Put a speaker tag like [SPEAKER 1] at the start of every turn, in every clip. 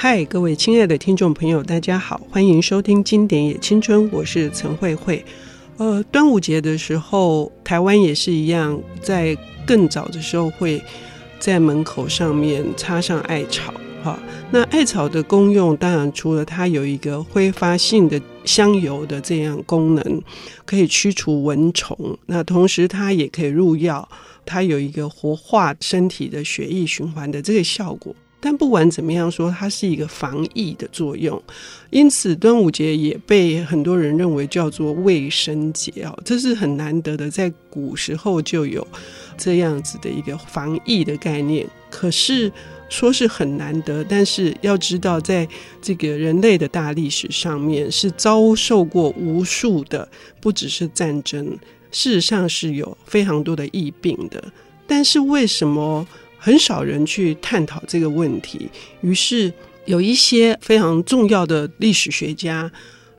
[SPEAKER 1] 嗨，各位亲爱的听众朋友，大家好，欢迎收听《经典也青春》，我是陈慧慧。呃，端午节的时候，台湾也是一样，在更早的时候会在门口上面插上艾草。哈，那艾草的功用，当然除了它有一个挥发性的香油的这样功能，可以驱除蚊虫，那同时它也可以入药，它有一个活化身体的血液循环的这个效果。但不管怎么样说，它是一个防疫的作用，因此端午节也被很多人认为叫做卫生节啊，这是很难得的，在古时候就有这样子的一个防疫的概念。可是说是很难得，但是要知道，在这个人类的大历史上面，是遭受过无数的，不只是战争，事实上是有非常多的疫病的。但是为什么？很少人去探讨这个问题，于是有一些非常重要的历史学家，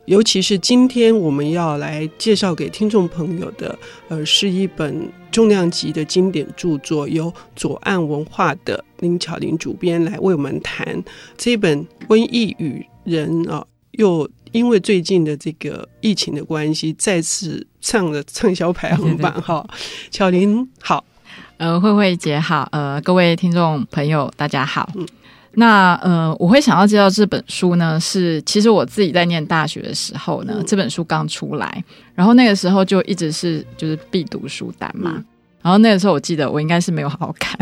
[SPEAKER 1] 尤其是今天我们要来介绍给听众朋友的，呃，是一本重量级的经典著作，由左岸文化的林巧玲主编来为我们谈这本《瘟疫与人》啊，又因为最近的这个疫情的关系，再次上了 畅销排行榜。哈，巧玲好。
[SPEAKER 2] 呃，慧慧姐好，呃，各位听众朋友大家好。嗯、那呃，我会想要介绍这本书呢，是其实我自己在念大学的时候呢，嗯、这本书刚出来，然后那个时候就一直是就是必读书单嘛。嗯、然后那个时候我记得我应该是没有好好看，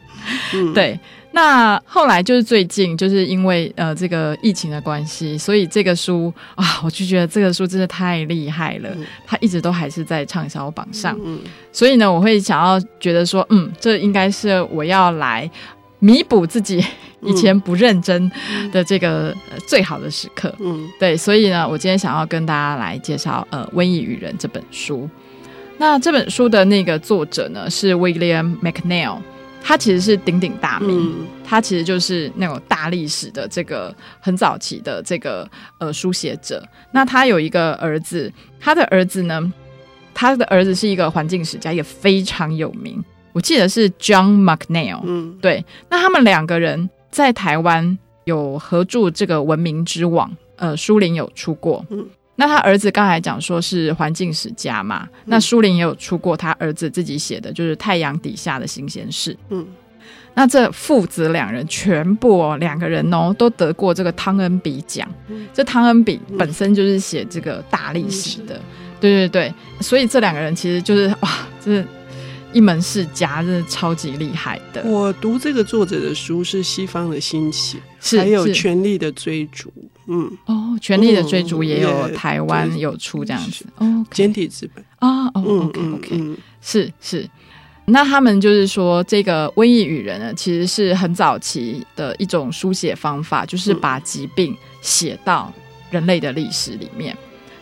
[SPEAKER 2] 对。那后来就是最近，就是因为呃这个疫情的关系，所以这个书啊，我就觉得这个书真的太厉害了，嗯、它一直都还是在畅销榜上。嗯，所以呢，我会想要觉得说，嗯，这应该是我要来弥补自己以前不认真的这个最好的时刻。嗯，对，所以呢，我今天想要跟大家来介绍呃《瘟疫与人》这本书。那这本书的那个作者呢是 William McNeill。他其实是鼎鼎大名，嗯、他其实就是那种大历史的这个很早期的这个呃书写者。那他有一个儿子，他的儿子呢，他的儿子是一个环境史家，也非常有名。我记得是 John McNeill。嗯，对。那他们两个人在台湾有合著这个《文明之网》，呃，书林有出过。嗯。那他儿子刚才讲说是环境史家嘛？嗯、那书林也有出过他儿子自己写的，就是《太阳底下的新鲜事》。嗯，那这父子两人全部哦，两个人哦都得过这个汤恩比奖。嗯、这汤恩比本身就是写这个大历史的，嗯、对对对，所以这两个人其实就是哇，就是。一门世家，真的超级厉害的。
[SPEAKER 1] 我读这个作者的书是《西方的兴起》，是还有《权力的追逐》。嗯，
[SPEAKER 2] 哦，《权力的追逐》也有台湾有出这样子。哦，
[SPEAKER 1] 简体字本
[SPEAKER 2] 啊。哦，OK OK，是是。那他们就是说，这个《瘟疫与人》呢，其实是很早期的一种书写方法，就是把疾病写到人类的历史里面。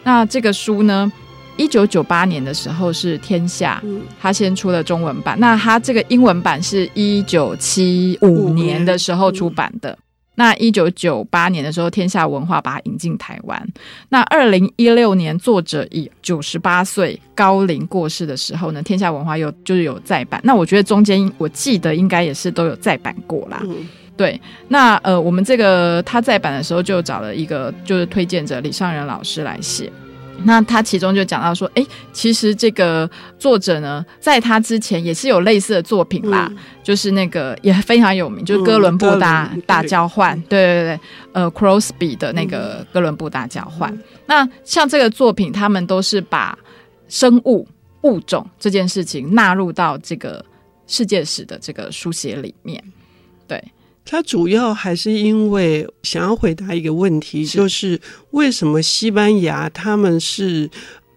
[SPEAKER 2] 那这个书呢？一九九八年的时候是天下，他先出了中文版。那他这个英文版是一九七五年的时候出版的。那一九九八年的时候，天下文化把它引进台湾。那二零一六年，作者以九十八岁高龄过世的时候呢，天下文化又就是有再版。那我觉得中间我记得应该也是都有再版过啦。对，那呃，我们这个他再版的时候就找了一个就是推荐者李尚仁老师来写。那他其中就讲到说，哎，其实这个作者呢，在他之前也是有类似的作品啦，嗯、就是那个也非常有名，就是哥伦布大、嗯、大交换，对对对，呃，Crosby 的那个哥伦布大交换。嗯、那像这个作品，他们都是把生物物种这件事情纳入到这个世界史的这个书写里面，对。
[SPEAKER 1] 他主要还是因为想要回答一个问题，是就是为什么西班牙他们是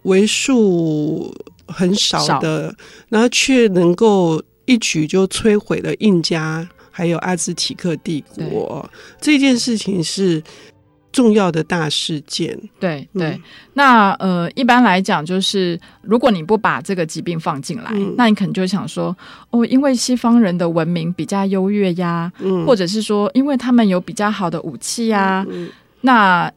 [SPEAKER 1] 为数很少的，少然后却能够一举就摧毁了印加还有阿兹提克帝国？这件事情是。重要的大事件，
[SPEAKER 2] 对对，嗯、那呃，一般来讲，就是如果你不把这个疾病放进来，嗯、那你可能就想说，哦，因为西方人的文明比较优越呀，嗯、或者是说，因为他们有比较好的武器呀，那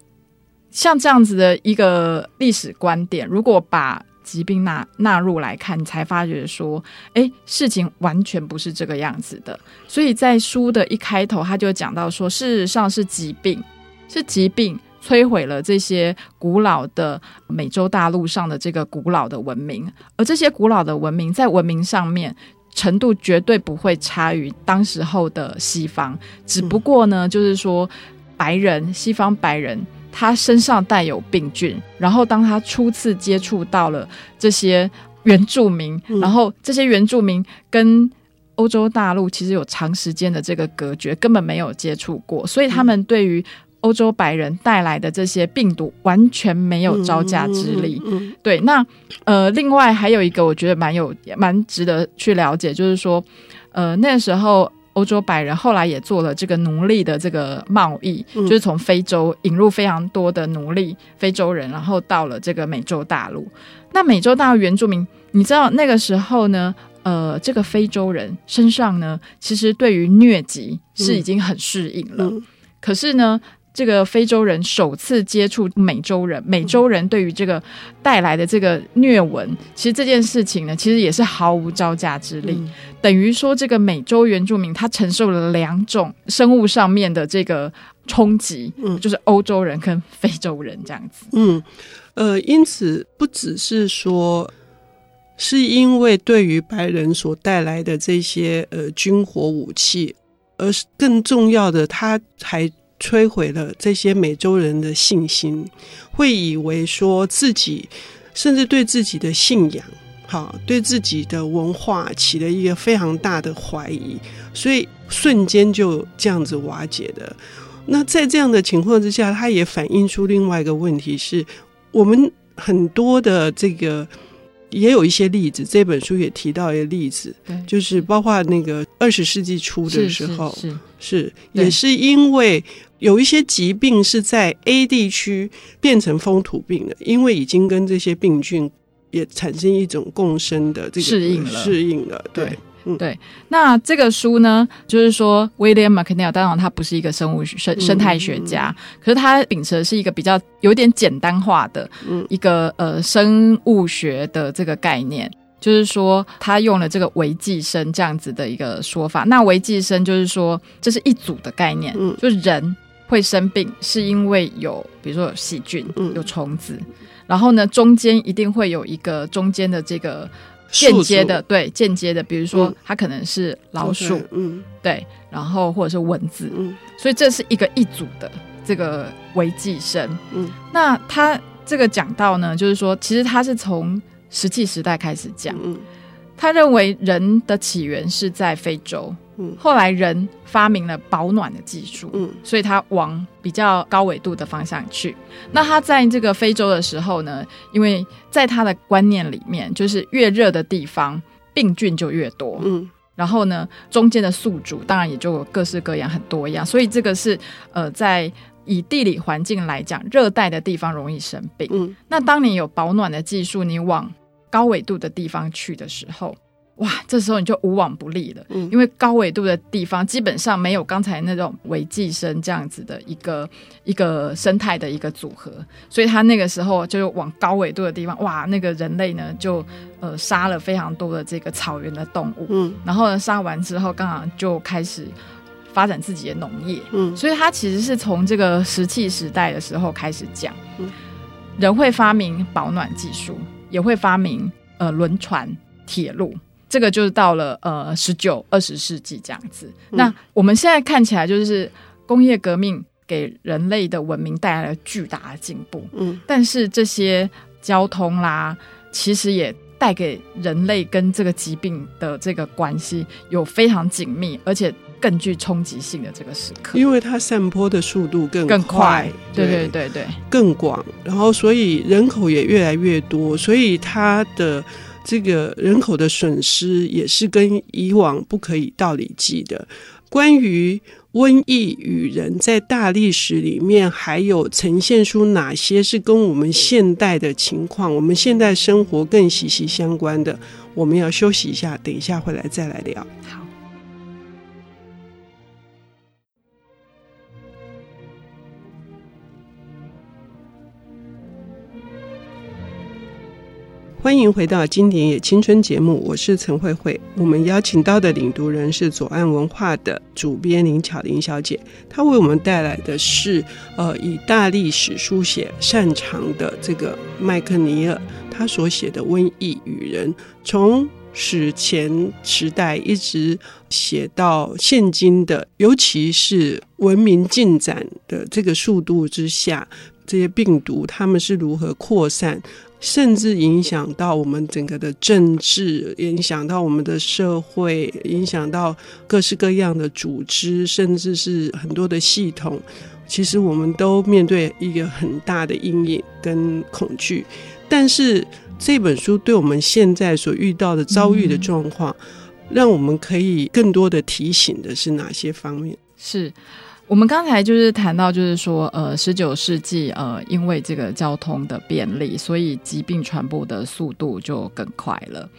[SPEAKER 2] 像这样子的一个历史观点，如果把疾病纳纳入来看，你才发觉说，哎，事情完全不是这个样子的。所以在书的一开头，他就讲到说，事实上是疾病，是疾病摧毁了这些古老的美洲大陆上的这个古老的文明，而这些古老的文明在文明上面程度绝对不会差于当时候的西方，只不过呢，就是说白人西方白人。他身上带有病菌，然后当他初次接触到了这些原住民，嗯、然后这些原住民跟欧洲大陆其实有长时间的这个隔绝，根本没有接触过，所以他们对于欧洲白人带来的这些病毒完全没有招架之力。嗯嗯嗯、对，那呃，另外还有一个我觉得蛮有蛮值得去了解，就是说，呃，那个时候。欧洲白人后来也做了这个奴隶的这个贸易，嗯、就是从非洲引入非常多的奴隶非洲人，然后到了这个美洲大陆。那美洲大陆原住民，你知道那个时候呢？呃，这个非洲人身上呢，其实对于疟疾是已经很适应了。嗯、可是呢，这个非洲人首次接触美洲人，美洲人对于这个带来的这个虐文，其实这件事情呢，其实也是毫无招架之力。嗯、等于说，这个美洲原住民他承受了两种生物上面的这个冲击，嗯，就是欧洲人跟非洲人这样子。
[SPEAKER 1] 嗯，呃，因此不只是说，是因为对于白人所带来的这些呃军火武器，而是更重要的，他还。摧毁了这些美洲人的信心，会以为说自己，甚至对自己的信仰，好，对自己的文化起了一个非常大的怀疑，所以瞬间就这样子瓦解的。那在这样的情况之下，它也反映出另外一个问题是，我们很多的这个。也有一些例子，这本书也提到一个例子，就是包括那个二十世纪初的时候，是，也是因为有一些疾病是在 A 地区变成风土病的，因为已经跟这些病菌也产生一种共生的这个
[SPEAKER 2] 适应了，
[SPEAKER 1] 适应了，对。
[SPEAKER 2] 对对，那这个书呢，就是说，William McNeill，当然他不是一个生物生生态学家，嗯嗯、可是他秉持的是一个比较有点简单化的一个、嗯、呃生物学的这个概念，就是说他用了这个微寄生这样子的一个说法。那微寄生就是说，这是一组的概念，嗯、就是人会生病是因为有，比如说有细菌、有虫子，嗯、然后呢，中间一定会有一个中间的这个。间接的，对，间接的，比如说它可能是老鼠，嗯，okay, 嗯。对，然后或者是蚊子，嗯，所以这是一个一组的这个微寄生，嗯，那他这个讲到呢，就是说，其实他是从石器时代开始讲，嗯，他认为人的起源是在非洲。后来人发明了保暖的技术，嗯，所以他往比较高纬度的方向去。那他在这个非洲的时候呢，因为在他的观念里面，就是越热的地方病菌就越多，嗯，然后呢，中间的宿主当然也就各式各样很多样，所以这个是呃，在以地理环境来讲，热带的地方容易生病。嗯，那当你有保暖的技术，你往高纬度的地方去的时候。哇，这时候你就无往不利了，嗯，因为高纬度的地方基本上没有刚才那种微寄生这样子的一个一个生态的一个组合，所以他那个时候就往高纬度的地方，哇，那个人类呢就呃杀了非常多的这个草原的动物，嗯，然后呢杀完之后，刚好就开始发展自己的农业，嗯，所以他其实是从这个石器时代的时候开始讲，嗯，人会发明保暖技术，也会发明呃轮船、铁路。这个就是到了呃十九二十世纪这样子。嗯、那我们现在看起来就是工业革命给人类的文明带来了巨大的进步。嗯，但是这些交通啦，其实也带给人类跟这个疾病的这个关系有非常紧密，而且更具冲击性的这个时刻。因为它散播的速度更更快，对对对对，
[SPEAKER 1] 更广，然后所以人口也越来越多，所以它的。这个人口的损失也是跟以往不可以道理计的。关于瘟疫与人在大历史里面，还有呈现出哪些是跟我们现代的情况、我们现代生活更息息相关的？我们要休息一下，等一下回来再来聊。欢迎回到《经典也青春》节目，我是陈慧慧。我们邀请到的领读人是左岸文化的主编林巧玲小姐，她为我们带来的是呃，以大历史书写擅长的这个麦克尼尔，他所写的《瘟疫与人》，从史前时代一直写到现今的，尤其是文明进展的这个速度之下，这些病毒他们是如何扩散。甚至影响到我们整个的政治，影响到我们的社会，影响到各式各样的组织，甚至是很多的系统。其实我们都面对一个很大的阴影跟恐惧。但是这本书对我们现在所遇到的遭遇的状况，让我们可以更多的提醒的是哪些方面？
[SPEAKER 2] 是。我们刚才就是谈到，就是说，呃，十九世纪，呃，因为这个交通的便利，所以疾病传播的速度就更快了。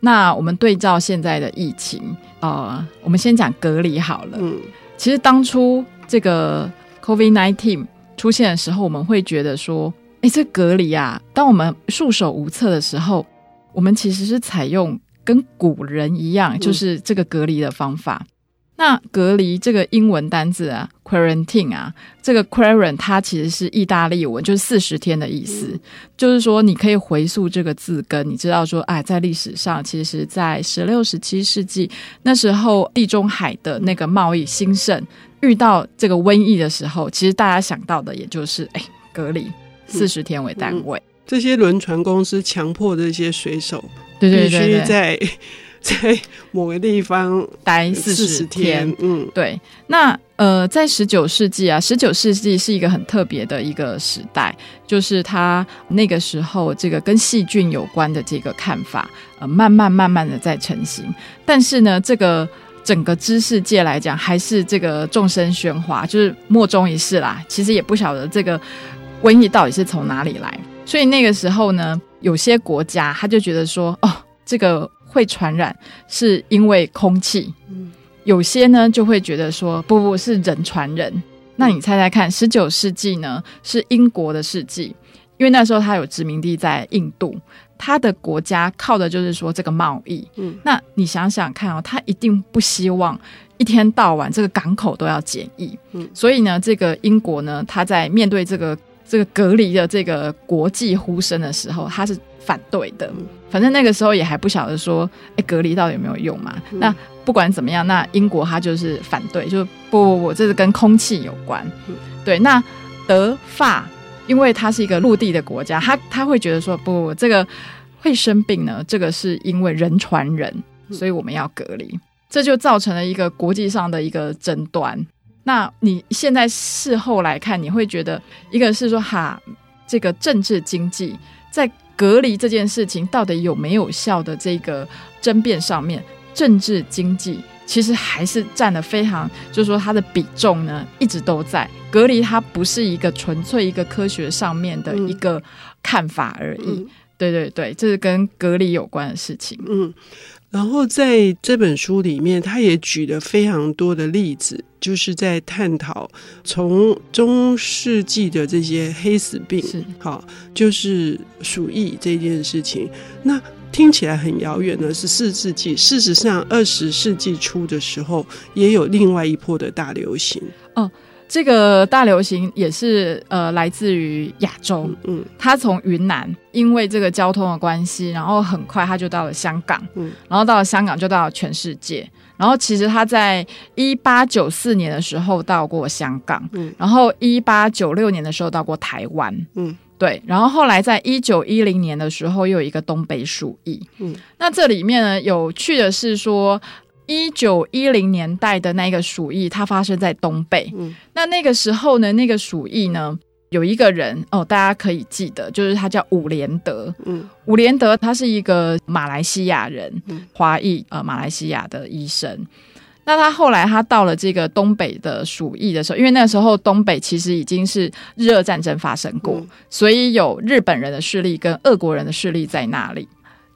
[SPEAKER 2] 那我们对照现在的疫情，呃，我们先讲隔离好了。嗯，其实当初这个 COVID-19 出现的时候，我们会觉得说，哎，这隔离啊，当我们束手无策的时候，我们其实是采用跟古人一样，就是这个隔离的方法。那隔离这个英文单字啊，quarantine 啊，这个 quarantine 它其实是意大利文，就是四十天的意思。嗯、就是说，你可以回溯这个字根，你知道说，哎，在历史上，其实，在十六、十七世纪那时候，地中海的那个贸易兴盛，遇到这个瘟疫的时候，其实大家想到的也就是，哎，隔离四十天为单位。嗯嗯、
[SPEAKER 1] 这些轮船公司强迫这些水手，对对对，必须在。在某个地方
[SPEAKER 2] 待四十天，
[SPEAKER 1] 嗯，
[SPEAKER 2] 对。那呃，在十九世纪啊，十九世纪是一个很特别的一个时代，就是他那个时候这个跟细菌有关的这个看法，呃，慢慢慢慢的在成型。但是呢，这个整个知识界来讲，还是这个众生喧哗，就是莫衷一是啦。其实也不晓得这个瘟疫到底是从哪里来。所以那个时候呢，有些国家他就觉得说，哦，这个。会传染是因为空气，嗯有些呢就会觉得说不不是人传人。那你猜猜看，十九世纪呢是英国的世纪，因为那时候他有殖民地在印度，他的国家靠的就是说这个贸易。嗯，那你想想看哦，他一定不希望一天到晚这个港口都要检疫。嗯，所以呢，这个英国呢，他在面对这个这个隔离的这个国际呼声的时候，他是。反对的，反正那个时候也还不晓得说，哎，隔离到底有没有用嘛？嗯、那不管怎么样，那英国他就是反对，就不不不，这是跟空气有关。嗯、对，那德法因为它是一个陆地的国家，他他会觉得说，不不，这个会生病呢，这个是因为人传人，所以我们要隔离，嗯、这就造成了一个国际上的一个争端。那你现在事后来看，你会觉得，一个是说哈，这个政治经济在。隔离这件事情到底有没有效的这个争辩上面，政治经济其实还是占了非常，就是说它的比重呢一直都在。隔离它不是一个纯粹一个科学上面的一个看法而已。嗯、对对对，这是跟隔离有关的事情。嗯。
[SPEAKER 1] 然后在这本书里面，他也举了非常多的例子，就是在探讨从中世纪的这些黑死病，好，就是鼠疫这件事情。那听起来很遥远的是四世纪，事实上二十世纪初的时候，也有另外一波的大流行。
[SPEAKER 2] 哦。这个大流行也是呃来自于亚洲，嗯，他从云南，因为这个交通的关系，然后很快他就到了香港，嗯，然后到了香港就到了全世界，然后其实他在一八九四年的时候到过香港，嗯，然后一八九六年的时候到过台湾，嗯，对，然后后来在一九一零年的时候又有一个东北鼠疫，嗯，那这里面呢有趣的是说。一九一零年代的那个鼠疫，它发生在东北。嗯，那那个时候呢，那个鼠疫呢，有一个人哦，大家可以记得，就是他叫伍连德。嗯，伍连德他是一个马来西亚人，华裔呃，马来西亚的医生。那他后来他到了这个东北的鼠疫的时候，因为那时候东北其实已经是日俄战争发生过，嗯，所以有日本人的势力跟俄国人的势力在那里。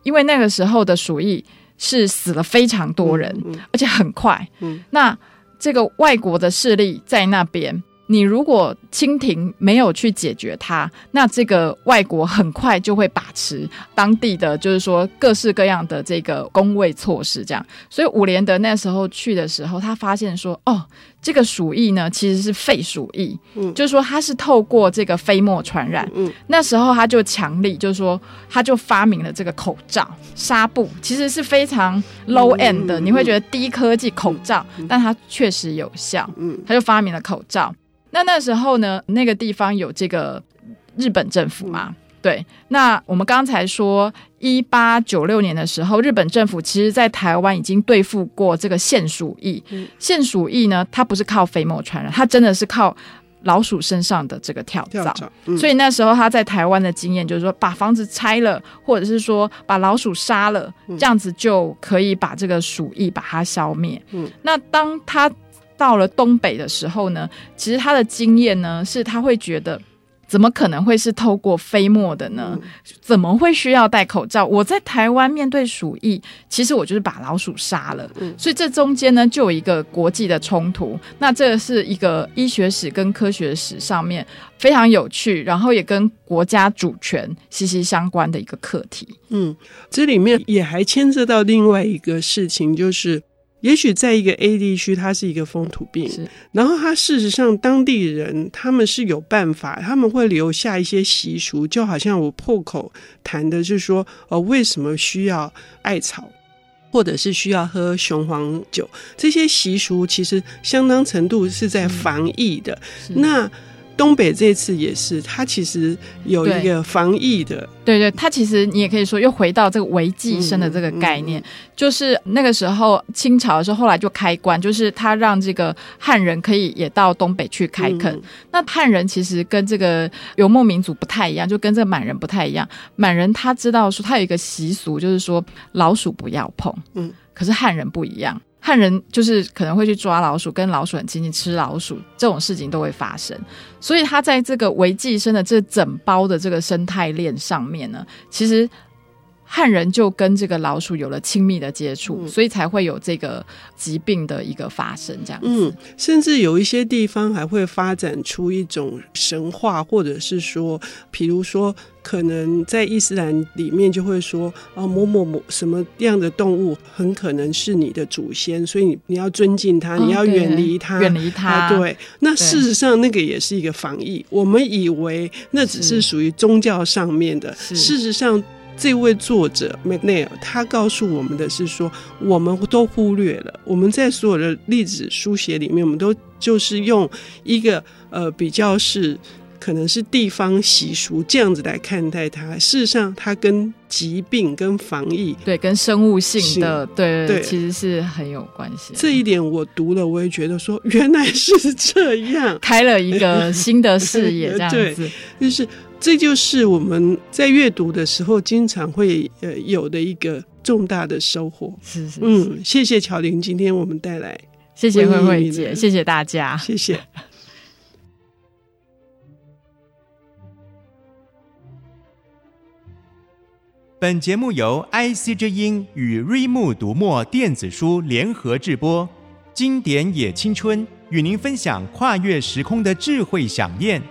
[SPEAKER 2] 因为那个时候的鼠疫。是死了非常多人，而且很快。嗯、那这个外国的势力在那边，你如果清廷没有去解决它，那这个外国很快就会把持当地的，就是说各式各样的这个工位措施，这样。所以伍连德那时候去的时候，他发现说，哦，这个鼠疫呢其实是肺鼠疫，嗯，就是说它是透过这个飞沫传染。嗯，那时候他就强力，就是说他就发明了这个口罩、纱布，其实是非常 low end 的，你会觉得低科技口罩，但它确实有效。嗯，他就发明了口罩。那那时候呢，那个地方有这个日本政府嘛？嗯、对。那我们刚才说，一八九六年的时候，日本政府其实在台湾已经对付过这个腺鼠疫。腺、鼠疫呢，它不是靠飞沫传染，它真的是靠老鼠身上的这个跳蚤。嗯、所以那时候他在台湾的经验就是说，把房子拆了，或者是说把老鼠杀了，这样子就可以把这个鼠疫把它消灭。嗯。那当他到了东北的时候呢，其实他的经验呢是他会觉得，怎么可能会是透过飞沫的呢？怎么会需要戴口罩？我在台湾面对鼠疫，其实我就是把老鼠杀了。所以这中间呢就有一个国际的冲突。那这是一个医学史跟科学史上面非常有趣，然后也跟国家主权息息相关的一个课题。
[SPEAKER 1] 嗯，这里面也还牵涉到另外一个事情，就是。也许在一个 A 地区，它是一个风土病，然后它事实上当地人他们是有办法，他们会留下一些习俗，就好像我破口谈的，是说，呃，为什么需要艾草，或者是需要喝雄黄酒，这些习俗其实相当程度是在防疫的。那东北这次也是，它其实有一个防疫的，
[SPEAKER 2] 对对，它其实你也可以说又回到这个违纪生的这个概念，嗯嗯、就是那个时候清朝的时候，后来就开关，就是他让这个汉人可以也到东北去开垦。嗯、那汉人其实跟这个游牧民族不太一样，就跟这个满人不太一样。满人他知道说他有一个习俗，就是说老鼠不要碰，嗯，可是汉人不一样。看人就是可能会去抓老鼠，跟老鼠很亲近，吃老鼠这种事情都会发生。所以他在这个为寄生的这整包的这个生态链上面呢，其实汉人就跟这个老鼠有了亲密的接触，嗯、所以才会有这个疾病的一个发生。这样子，
[SPEAKER 1] 嗯，甚至有一些地方还会发展出一种神话，或者是说，比如说。可能在伊斯兰里面就会说啊，某某某什么样的动物很可能是你的祖先，所以你你要尊敬它，你要远离它，
[SPEAKER 2] 远离它。
[SPEAKER 1] 啊，对，那事实上那个也是一个防疫。我们以为那只是属于宗教上面的，事实上，这位作者 McNeil 他告诉我们的是说，我们都忽略了，我们在所有的历史书写里面，我们都就是用一个呃比较是。可能是地方习俗这样子来看待它，事实上它跟疾病、跟防疫，
[SPEAKER 2] 对，跟生物性的，对对，其实是很有关系。
[SPEAKER 1] 这一点我读了，我也觉得说原来是这样，
[SPEAKER 2] 开了一个新的视野，这样子，
[SPEAKER 1] 就是这就是我们在阅读的时候经常会呃有的一个重大的收获。
[SPEAKER 2] 是是，
[SPEAKER 1] 嗯，谢谢乔玲，今天我们带来，
[SPEAKER 2] 谢谢慧慧姐，谢谢大家，
[SPEAKER 1] 谢谢。
[SPEAKER 3] 本节目由 IC 之音与瑞木读墨电子书联合制播，经典也青春与您分享跨越时空的智慧饗宴。